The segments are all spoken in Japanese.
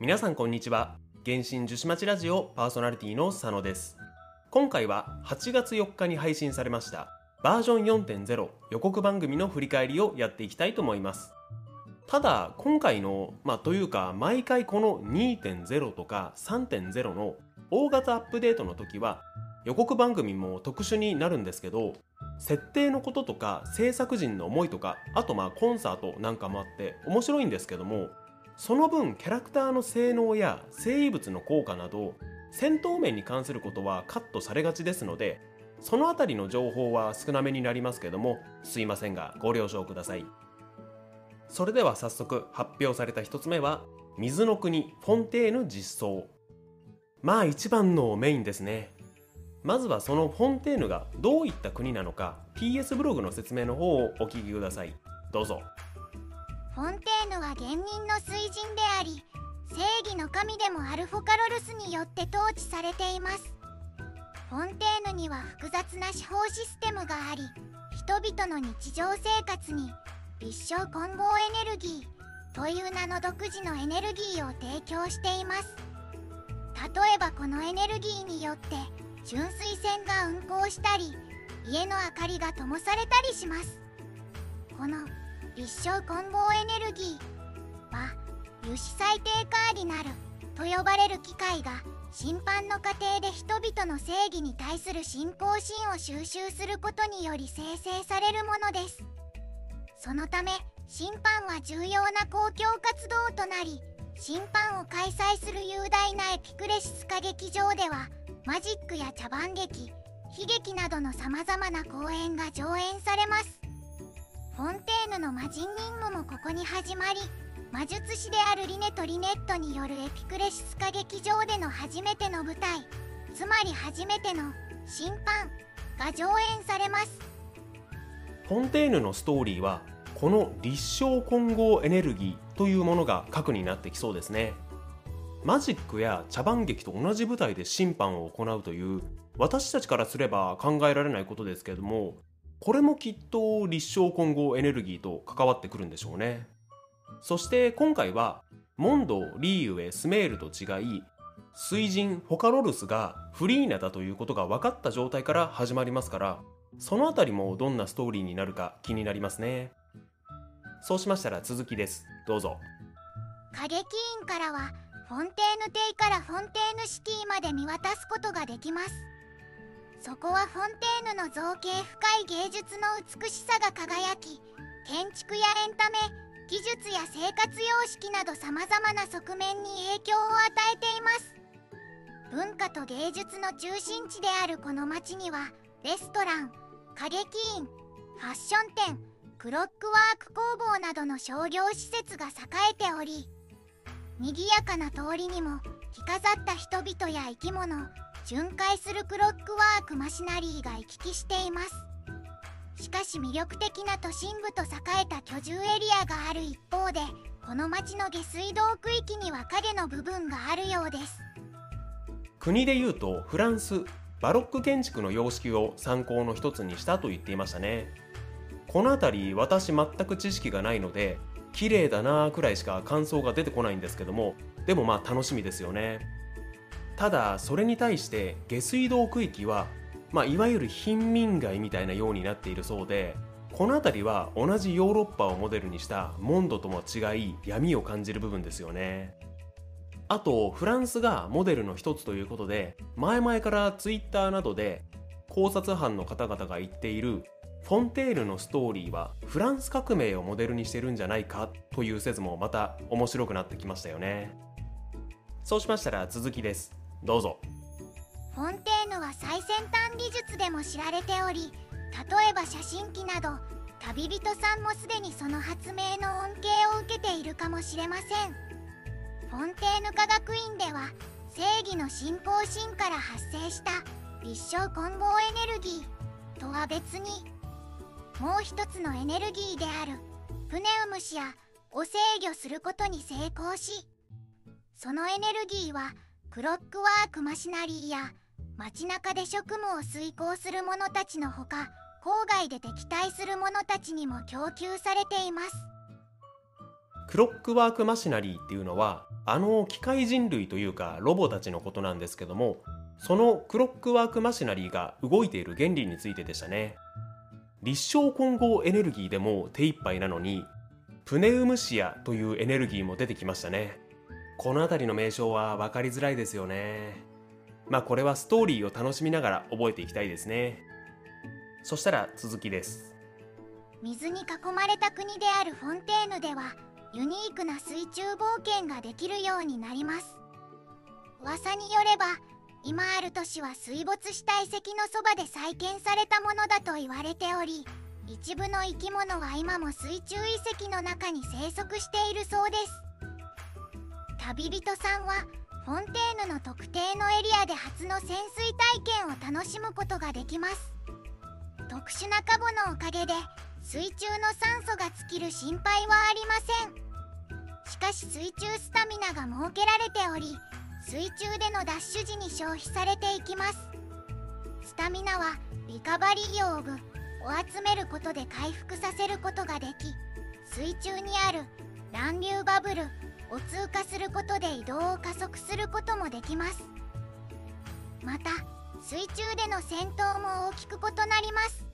皆さんこんにちは。原神樹脂町ラジオパーソナリティの佐野です。今回は8月4日に配信されました。バージョン4.0予告番組の振り返りをやっていきたいと思います。ただ今回のまあというか毎回この2.0とか3.0の大型アップデートの時は予告番組も特殊になるんですけど設定のこととか制作陣の思いとかあとまあコンサートなんかもあって面白いんですけどもその分キャラクターの性能や生物の効果など戦闘面に関することはカットされがちですのでそのあたりの情報は少なめになりますけどもすいませんがご了承ください。それでは早速発表された1つ目は水の国フォンテーヌ実装。まあ一番のメインですね。まずはそのフォンテーヌがどういった国なのか PS ブログの説明の方をお聞きください。どうぞ。フォンテーヌは厳民の水神であり正義の神でもあるフォカロルスによって統治されています。フォンテーヌには複雑な司法システムがあり人々の日常生活に立証混合エネルギーという名の独自のエネルギーを提供しています。例えばこのエネルギーによって純水線が運行したり家の明かりが灯されたりします。この立証混合エネルギーは油脂最低カーディナルと呼ばれる機械が審判の過程で人々の正義に対する信仰心を収集することにより生成されるものです。そのため審判は重要な公共活動となり審判を開催する雄大なエピクレシス歌劇場ではマジックや茶番劇悲劇などのさまざまな公演が上演されます。フォンテーヌの魔人任務もここに始まり魔術師であるリネとリネットによるエピクレシス歌劇場での初めての舞台つまり初めての審判が上演されます。フォンテーヌのストーリーはこの立証混合エネルギーというものが核になってきそうですね。マジックや茶番劇と同じ舞台で審判を行うという私たちからすれば考えられないことですけれどもこれもきっと立証混合エネルギーと関わってくるんでしょうね。そして今回はモンド、リーウェ、スメールと違い水神フォカロルスがフリーナだということが分かった状態から始まりますからそのあたりもどんなストーリーになるか気になりますね。そうしましたら続きです。どうぞ。歌劇院からはフォンテーヌ邸からフォンテーヌシティまで見渡すことができます。そこはフォンテーヌの造形深い芸術の美しさが輝き建築やエンタメ技術や生活様式などさまざまな側面に影響を与えています。文化と芸術の中心地であるこの町にはレストラン歌劇院ファッション店クロックワーク工房などの商業施設が栄えており賑やかな通りにも着飾った人々や生き物巡回するクロックワークマシナリーが行き来しています。しかし魅力的な都心部と栄えた居住エリアがある一方でこの町の下水道区域には影の部分があるようです。国でいうとフランスバロック建築の様式を参考の一つにしたと言っていましたね。この辺り私全く知識がないので綺麗だなーくらいしか感想が出てこないんですけどもでもまあ楽しみですよね。ただそれに対して下水道区域は、まあ、いわゆる貧民街みたいなようになっているそうでこの辺りは同じヨーロッパをモデルにしたモンドとも違い闇を感じる部分ですよね。あとフランスがモデルの一つということで前々からツイッターなどで考察班の方々が言っているフォンテールのストーリーはフランス革命をモデルにしてるんじゃないかという説もまた面白くなってきましたよね。そうしましたら続きです。どうぞ。フォンテーヌは最先端技術でも知られており例えば写真機など旅人さんもすでにその発明の恩恵を受けているかもしれません。フォンテーヌ科学院では正義の信仰心から発生した立証混合エネルギーとは別にもう一つのエネルギーであるプネウムシやを制御することに成功しそのエネルギーはクロックワークマシナリーや街中で職務を遂行する者たちのほか郊外で敵対する者たちにも供給されています。クロックワークマシナリーっていうのはあの機械人類というかロボたちのことなんですけどもそのクロックワークマシナリーが動いている原理についてでしたね。律償混合エネルギーでも手一杯なのにプネウムシアというエネルギーも出てきましたね。この辺りの名称は分かりづらいですよね。まあこれはストーリーを楽しみながら覚えていきたいですね。そしたら続きです。水に囲まれた国であるフォンテーヌではユニークな水中冒険ができるようになります。噂によれば今ある都市は水没した遺跡のそばで再建されたものだと言われており一部の生き物は今も水中遺跡の中に生息しているそうです。旅人さんはフォンテーヌの特定のエリアで初の潜水体験を楽しむことができます。特殊なカボのおかげで水中の酸素が尽きる心配はありません。しかし水中スタミナが設けられており水中でのダッシュ時に消費されていきます。スタミナはリカバリー用具を集めることで回復させることができ水中にある乱流バブルを通過することで移動を加速することもできます。また水中での戦闘も大きく異なります。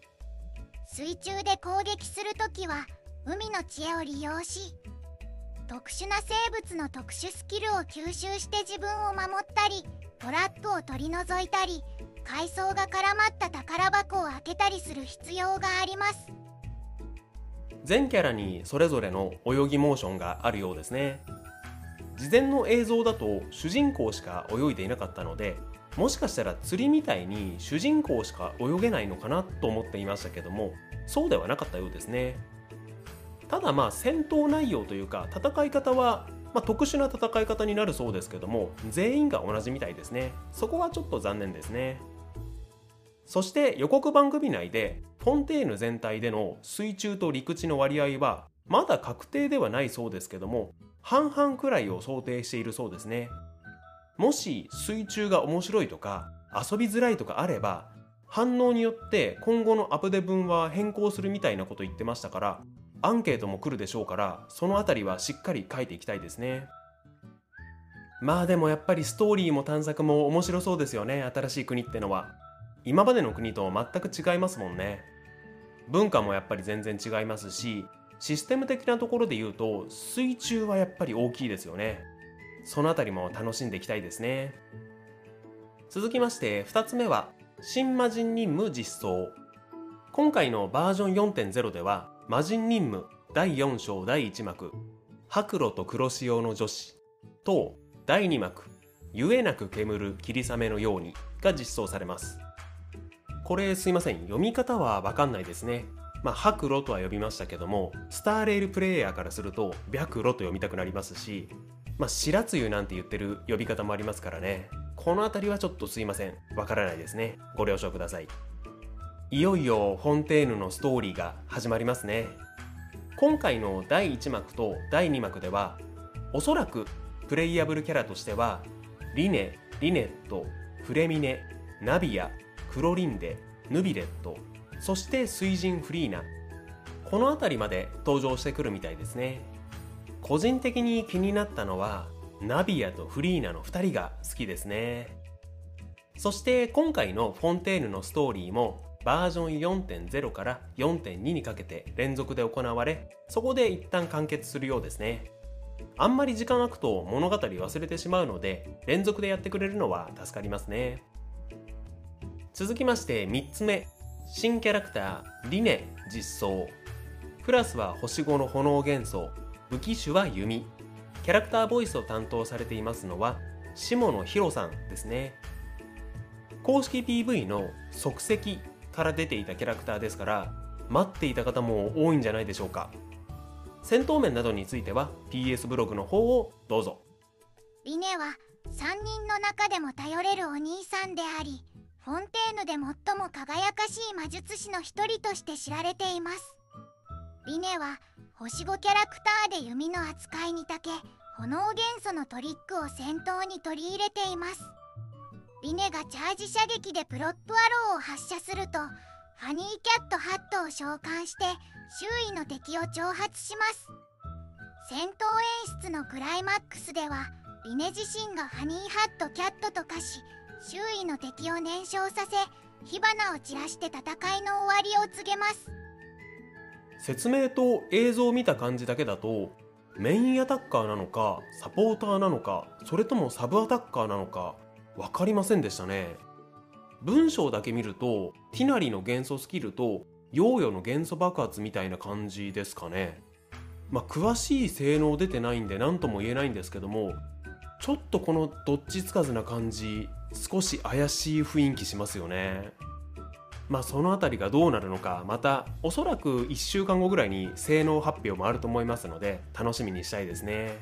水中で攻撃するときは海の知恵を利用し特殊な生物の特殊スキルを吸収して自分を守ったりトラップを取り除いたり海藻が絡まった宝箱を開けたりする必要があります。全キャラにそれぞれの泳ぎモーションがあるようですね。事前の映像だと主人公しか泳いでいなかったのでもしかしたら釣りみたいに主人公しか泳げないのかなと思っていましたけどもそうではなかったようですね。ただまあ戦闘内容というか戦い方は、ま、特殊な戦い方になるそうですけども全員が同じみたいですね。そこはちょっと残念ですね。そして予告番組内でフォンテーヌ全体での水中と陸地の割合はまだ確定ではないそうですけども半々くらいを想定しているそうですね。もし水中が面白いとか遊びづらいとかあれば反応によって今後のアプデ分は変更するみたいなこと言ってましたからアンケートも来るでしょうからそのあたりはしっかり書いていきたいですね。まあでもやっぱりストーリーも探索も面白そうですよね新しい国ってのは。今までの国と全く違いますもんね。文化もやっぱり全然違いますしシステム的なところで言うと水中はやっぱり大きいですよね。そのあたりも楽しんでいきたいですね。続きまして2つ目は新魔人任務実装。今回のバージョン4.0では魔人任務第4章第1幕白露と黒潮の女子と第2幕ゆえなく煙る霧雨のようにが実装されます。これすいません。読み方はわかんないですね。まあ、白露とは呼びましたけどもスターレールプレイヤーからすると白露と読みたくなりますしまあ、白露なんて言ってる呼び方もありますからね。この辺りはちょっとすいません。わからないですね。ご了承ください。いよいよフォンテーヌのストーリーが始まりますね。今回の第1幕と第2幕ではおそらくプレイヤブルキャラとしてはリネ、リネット、フレミネ、ナビア、クロリンデ、ヌビレットそして水神フリーナ。この辺りまで登場してくるみたいですね。個人的に気になったのはナビアとフリーナの2人が好きですね。そして今回のフォンテーヌのストーリーもバージョン4.0から4.2にかけて連続で行われそこで一旦完結するようですね。あんまり時間空くと物語忘れてしまうので連続でやってくれるのは助かりますね。続きまして3つ目。新キャラクターリネ実装。クラスは星5の炎元素武器種は弓。キャラクターボイスを担当されていますのは下野紘さんですね。公式 PV の即席から出ていたキャラクターですから待っていた方も多いんじゃないでしょうか。戦闘面などについては PS ブログの方をどうぞ。リネは3人の中でも頼れるお兄さんでありフォンテーヌで最も輝かしい魔術師の一人として知られています。リネは星5キャラクターで弓の扱いに長け炎元素のトリックを戦闘に取り入れています。リネがチャージ射撃でプロップアローを発射するとファニーキャットハットを召喚して周囲の敵を挑発します。戦闘演出のクライマックスではリネ自身がハニーハットキャットと化し周囲の敵を燃焼させ火花を散らして戦いの終わりを告げます。説明と映像を見た感じだけだとメインアタッカーなのかサポーターなのかそれともサブアタッカーなのか分かりませんでしたね。文章だけ見るとティナリの元素スキルとヨーヨの元素爆発みたいな感じですかね。まあ詳しい性能出てないんで何とも言えないんですけどもちょっとこのどっちつかずな感じ少し怪しい雰囲気しますよね。まあその辺りがどうなるのかまたおそらく1週間後ぐらいに性能発表もあると思いますので楽しみにしたいですね。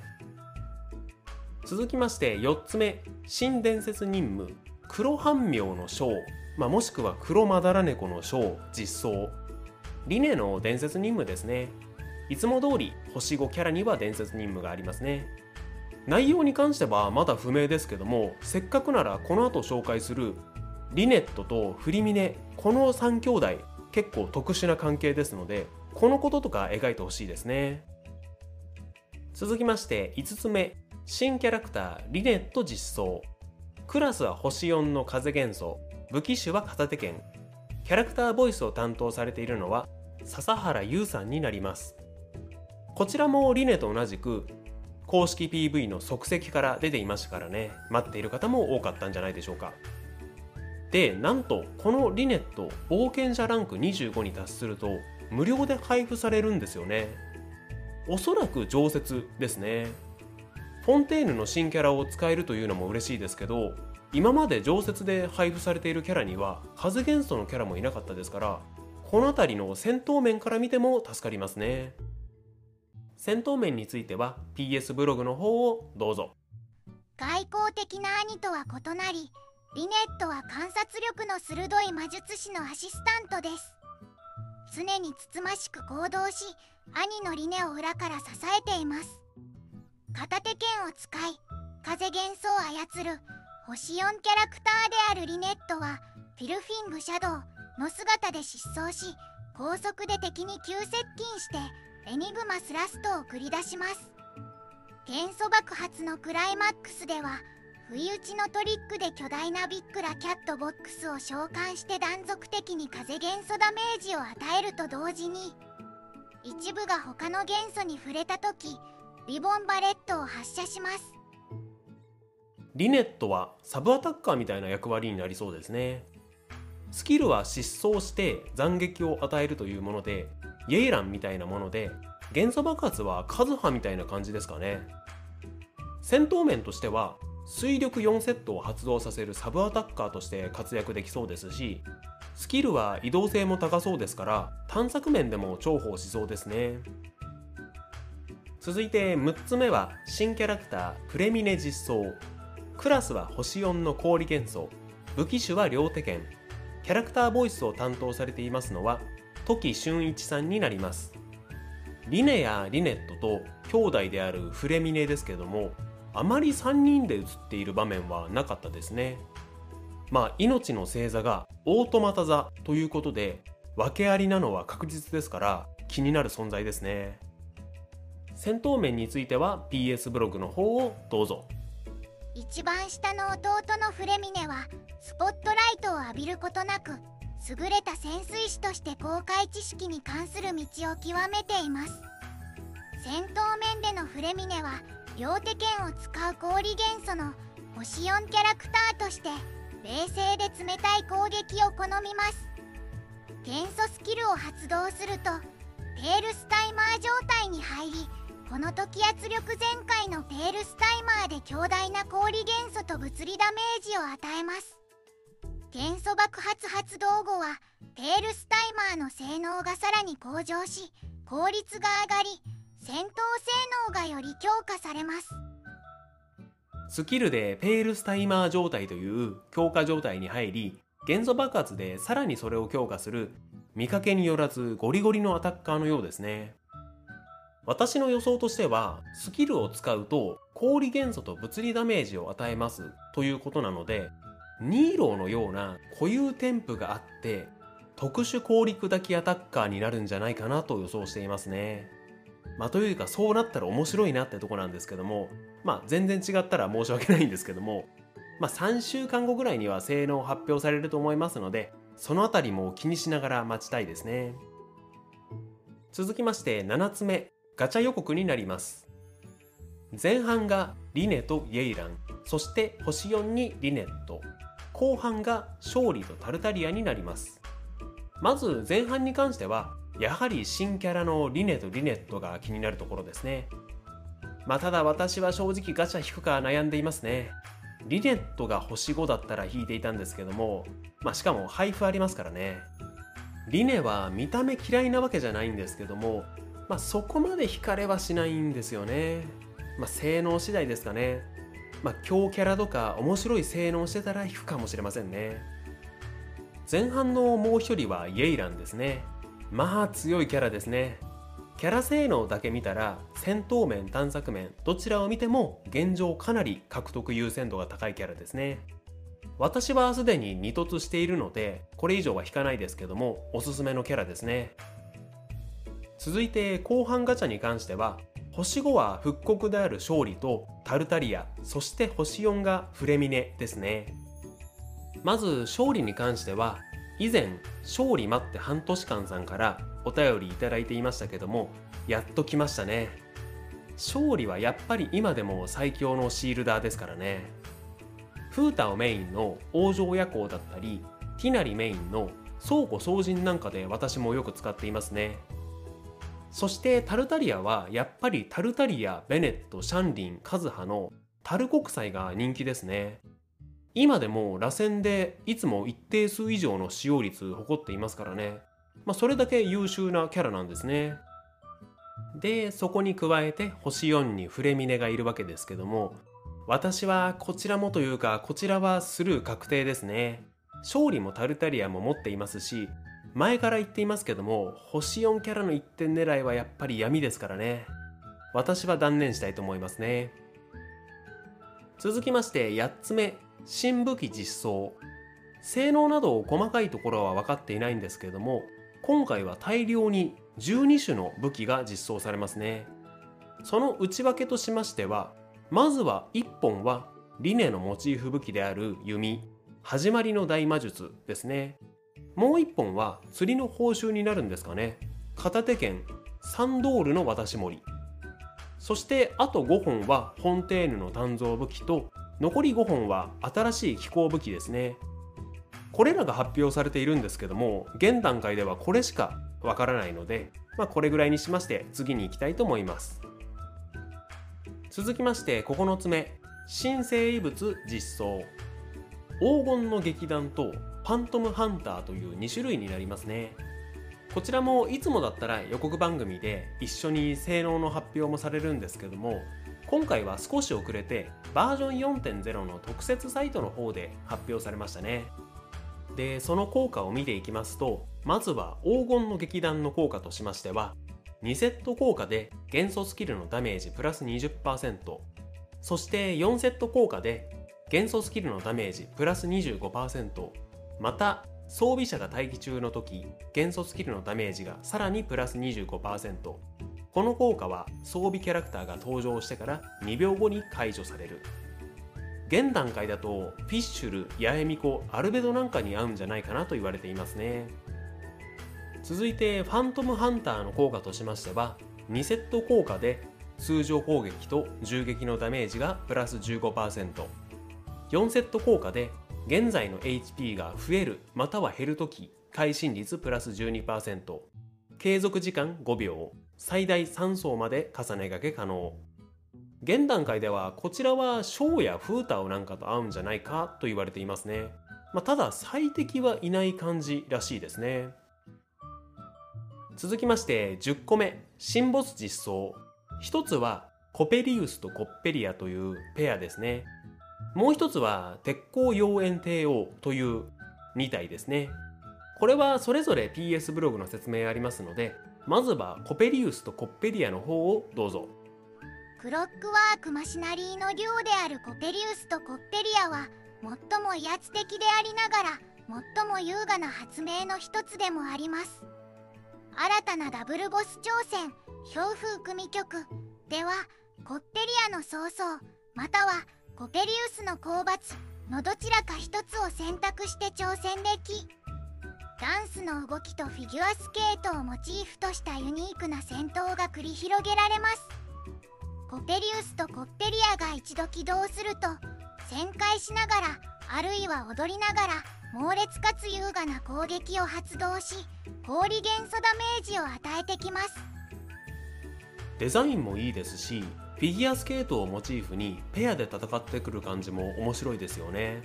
続きまして4つ目。新伝説任務。黒半妙の章、まあ、もしくは黒まだら猫の章。実装。リネの伝説任務ですね。いつも通り星5キャラには伝説任務がありますね。内容に関してはまだ不明ですけどもせっかくならこの後紹介するリネットとフリミネこの3兄弟結構特殊な関係ですのでこのこととか描いてほしいですね。続きまして5つ目新キャラクターリネット実装。クラスは星4の風元素。武器種は片手剣。キャラクターボイスを担当されているのは笹原優さんになります。こちらもリネと同じく公式 PV の即席から出ていましたからね。待っている方も多かったんじゃないでしょうか。でなんとこのリネット冒険者ランク25に達すると無料で配布されるんですよね。おそらく常設ですね。フォンテーヌの新キャラを使えるというのも嬉しいですけど今まで常設で配布されているキャラには風元素のキャラもいなかったですからこの辺りの戦闘面から見ても助かりますね。戦闘面については PS ブログの方をどうぞ。外交的な兄とは異なりリネットは観察力の鋭い魔術師のアシスタントです。常につつましく行動し兄のリネを裏から支えています。片手剣を使い風元素を操る星4キャラクターであるリネットはフィルフィングシャドウの姿で失踪し高速で敵に急接近してエニグマスラストを繰り出します。元素爆発のクライマックスでは不意打ちのトリックで巨大なビックラキャットボックスを召喚して断続的に風元素ダメージを与えると同時に一部が他の元素に触れた時リボンバレットを発射します。リネットはサブアタッカーみたいな役割になりそうですね。スキルは失踪して斬撃を与えるというものでイエイランみたいなもので元素爆発はカズハみたいな感じですかね。戦闘面としては水力4セットを発動させるサブアタッカーとして活躍できそうですしスキルは移動性も高そうですから探索面でも重宝しそうですね。続いて6つ目は新キャラクタープレミネ実装。クラスは星4の氷元素武器種は両手剣。キャラクターボイスを担当されていますのは時俊一さんになります。リネやリネットと兄弟であるフレミネですけどもあまり3人で映っている場面はなかったですね。まあ命の星座がオートマタ座ということで訳ありなのは確実ですから気になる存在ですね。戦闘面については PS ブログの方をどうぞ。一番下の弟のフレミネはスポットライトを浴びることなく優れた潜水士として公開知識に関する道を極めています。戦闘面でのフレミネは両手剣を使う氷元素の星4キャラクターとして冷静で冷たい攻撃を好みます。元素スキルを発動するとペールスタイマー状態に入りこの時圧力全開のペールスタイマーで強大な氷元素と物理ダメージを与えます。元素爆発発動後はペールスタイマーの性能がさらに向上し効率が上がり戦闘性能がより強化されます。スキルでペールスタイマー状態という強化状態に入り元素爆発でさらにそれを強化する見かけによらずゴリゴリのアタッカーのようですね。私の予想としてはスキルを使うと氷元素と物理ダメージを与えますということなのでニーローのような固有添付があって特殊氷砕きアタッカーになるんじゃないかなと予想していますね。まあというかそうなったら面白いなってとこなんですけどもまあ全然違ったら申し訳ないんですけどもまあ3週間後ぐらいには性能発表されると思いますのでそのあたりも気にしながら待ちたいですね。続きまして7つ目ガチャ予告になります。前半がリネとイエイランそして星4にリネット。後半が勝利とタルタリアになります。まず前半に関してはやはり新キャラのリネとリネットが気になるところですね。まあただ私は正直ガチャ引くか悩んでいますね。リネットが星5だったら引いていたんですけどもまあしかも配布ありますからね。リネは見た目嫌いなわけじゃないんですけどもまあそこまで惹かれはしないんですよね。まあ性能次第ですかね。まあ強キャラとか面白い性能してたら引くかもしれませんね。前半のもう一人はイエイランですね。まあ強いキャラですね。キャラ性能だけ見たら戦闘面探索面どちらを見ても現状かなり獲得優先度が高いキャラですね。私はすでに2突しているのでこれ以上は引かないですけどもおすすめのキャラですね。続いて後半ガチャに関しては星5は復刻である勝利とタルタリアそして星4がフレミネですね。まず勝利に関しては以前勝利待って半年間さんからお便りいただいていましたけどもやっと来ましたね。勝利はやっぱり今でも最強のシールダーですからね。フータをメインの王城夜行だったりティナリメインの倉庫総人なんかで私もよく使っていますね。そしてタルタリアはやっぱりタルタリア、ベネット、シャンリン、カズハのタル国際が人気ですね今でも螺旋でいつも一定数以上の使用率誇っていますからね。まあ、それだけ優秀なキャラなんですね。で、そこに加えて星4にフレミネがいるわけですけども、私はこちらもというか、こちらはスルー確定ですね。勝利もタルタリアも持っていますし、前から言っていますけども、星4キャラの1点狙いはやっぱり闇ですからね。私は断念したいと思いますね。続きまして8つ目新武器実装性能など細かいところは分かっていないんですけれども今回は大量に12種の武器が実装されますねその内訳としましてはまずは1本はリネのモチーフ武器である弓始まりの大魔術ですねもう1本は釣りの報酬になるんですかね。片手剣サンドールの渡し森そしてあと5本はフォンテーヌの鍛造武器と残り5本は新しい機構武器ですね。これらが発表されているんですけども現段階ではこれしかわからないので、まあ、これぐらいにしまして次に行きたいと思います。続きまして9つ目。新生物実装。黄金の劇団とァントムハンターという2種類になりますね。こちらもいつもだったら予告番組で一緒に性能の発表もされるんですけども今回は少し遅れてバージョン4.0の特設サイトの方で発表されましたね。でその効果を見ていきますとまずは黄金の劇団の効果としましては2セット効果で元素スキルのダメージプラス20%そして4セット効果で元素スキルのダメージプラス25%また装備者が待機中の時元素スキルのダメージがさらにプラス25%この効果は装備キャラクターが登場してから2秒後に解除される。現段階だとフィッシュル、ヤエミコ、アルベドなんかに合うんじゃないかなと言われていますね。続いてファントムハンターの効果としましては2セット効果で通常攻撃と銃撃のダメージがプラス 15%4 セット効果で現在の HP が増えるまたは減るとき会心率プラス12%継続時間5秒最大3層まで重ね掛け可能。現段階ではこちらはショーやフータオなんかと合うんじゃないかと言われていますね、まあ、ただ最適はいない感じらしいですね。続きまして10個目。新ボス実装。一つはコペリウスとコッペリアというペアですね。もう一つは鉄鋼妖艶帝王という2体ですね。これはそれぞれ PS ブログの説明ありますのでまずはコペリウスとコッペリアの方をどうぞ。クロックワークマシナリーの竜であるコペリウスとコッペリアは最も威圧的でありながら最も優雅な発明の一つでもあります。新たなダブルボス挑戦氷風組曲。ではコッペリアの曹操またはコペリウスの討伐のどちらか一つを選択して挑戦できダンスの動きとフィギュアスケートをモチーフとしたユニークな戦闘が繰り広げられます。コペリウスとコッペリアが一度起動すると旋回しながらあるいは踊りながら猛烈かつ優雅な攻撃を発動し氷元素ダメージを与えてきます。デザインもいいですしフィギュアスケートをモチーフにペアで戦ってくる感じも面白いですよね。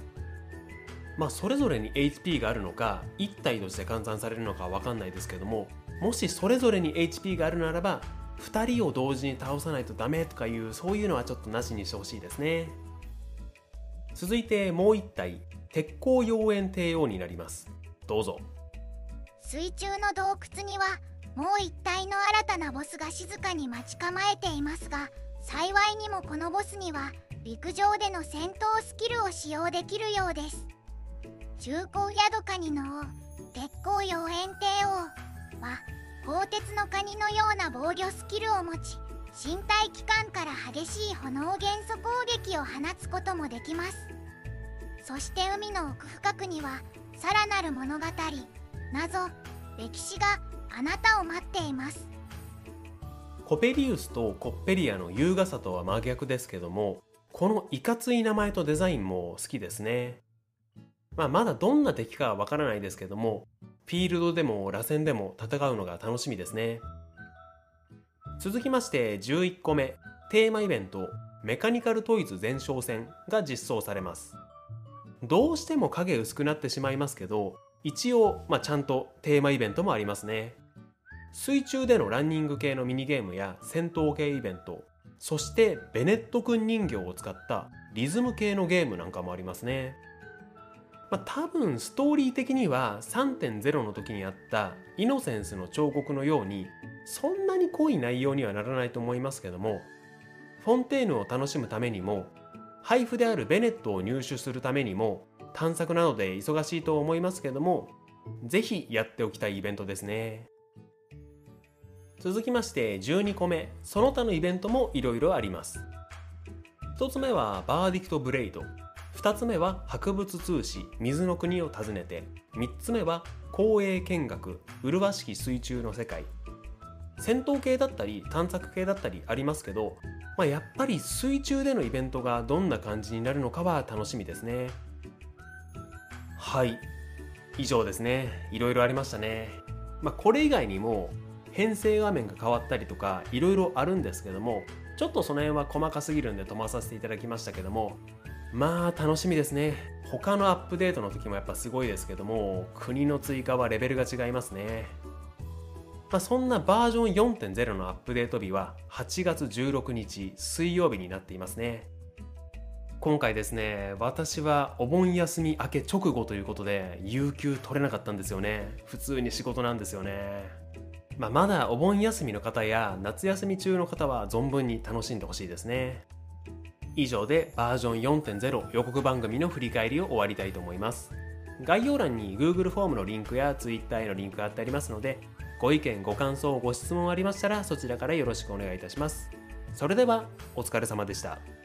まあそれぞれに HP があるのか1体として換算されるのかわかんないですけどももしそれぞれに HP があるならば2人を同時に倒さないとダメとかいうそういうのはちょっとなしにしてほしいですね。続いてもう1体鉄鋼妖艶帝王になります。どうぞ。水中の洞窟にはもう一体の新たなボスが静かに待ち構えていますが幸いにもこのボスには陸上での戦闘スキルを使用できるようです。中高ヤドカニの王鉄鋼妖艶帝王は鋼鉄のカニのような防御スキルを持ち身体器官から激しい炎元素攻撃を放つこともできます。そして海の奥深くにはさらなる物語謎歴史があなたを待っています。コペリウスとコッペリアの優雅さとは真逆ですけどもこのいかつい名前とデザインも好きですね。まあまだどんな敵かはわからないですけどもフィールドでも螺旋でも戦うのが楽しみですね。続きまして11個目。テーマイベントメカニカルトイズ前哨戦が実装されます。どうしても影薄くなってしまいますけど一応、まあ、ちゃんとテーマイベントもありますね。水中でのランニング系のミニゲームや戦闘系イベントそしてベネット君人形を使ったリズム系のゲームなんかもありますね。まあ、多分ストーリー的には3.0の時にあったイノセンスの彫刻のようにそんなに濃い内容にはならないと思いますけどもフォンテーヌを楽しむためにも配布であるベネットを入手するためにも探索などで忙しいと思いますけどもぜひやっておきたいイベントですね。続きまして12個目その他のイベントもいろいろあります。1つ目はバーディクトブレイド。2つ目は博物通志水の国を訪ねて。3つ目は公営見学。麗しき水中の世界。戦闘系だったり探索系だったりありますけど、まあ、やっぱり水中でのイベントがどんな感じになるのかは楽しみですね。はい。以上ですね。いろいろありましたね。まあ、これ以外にも編成画面が変わったりとかいろいろあるんですけどもちょっとその辺は細かすぎるんで飛ばさせていただきましたけどもまあ楽しみですね。他のアップデートの時もやっぱすごいですけども国の追加はレベルが違いますね。まあ、そんなバージョン4.0のアップデート日は8月16日水曜日になっていますね。今回ですね私はお盆休み明け直後ということで有給取れなかったんですよね。普通に仕事なんですよね。まあ、まだお盆休みの方や夏休み中の方は存分に楽しんでほしいですね。以上でバージョン4.0予告番組の振り返りを終わりたいと思います。概要欄に Google フォームのリンクや Twitter へのリンクが貼ってありますのでご意見ご感想ご質問ありましたらそちらからよろしくお願いいたします。それではお疲れ様でした。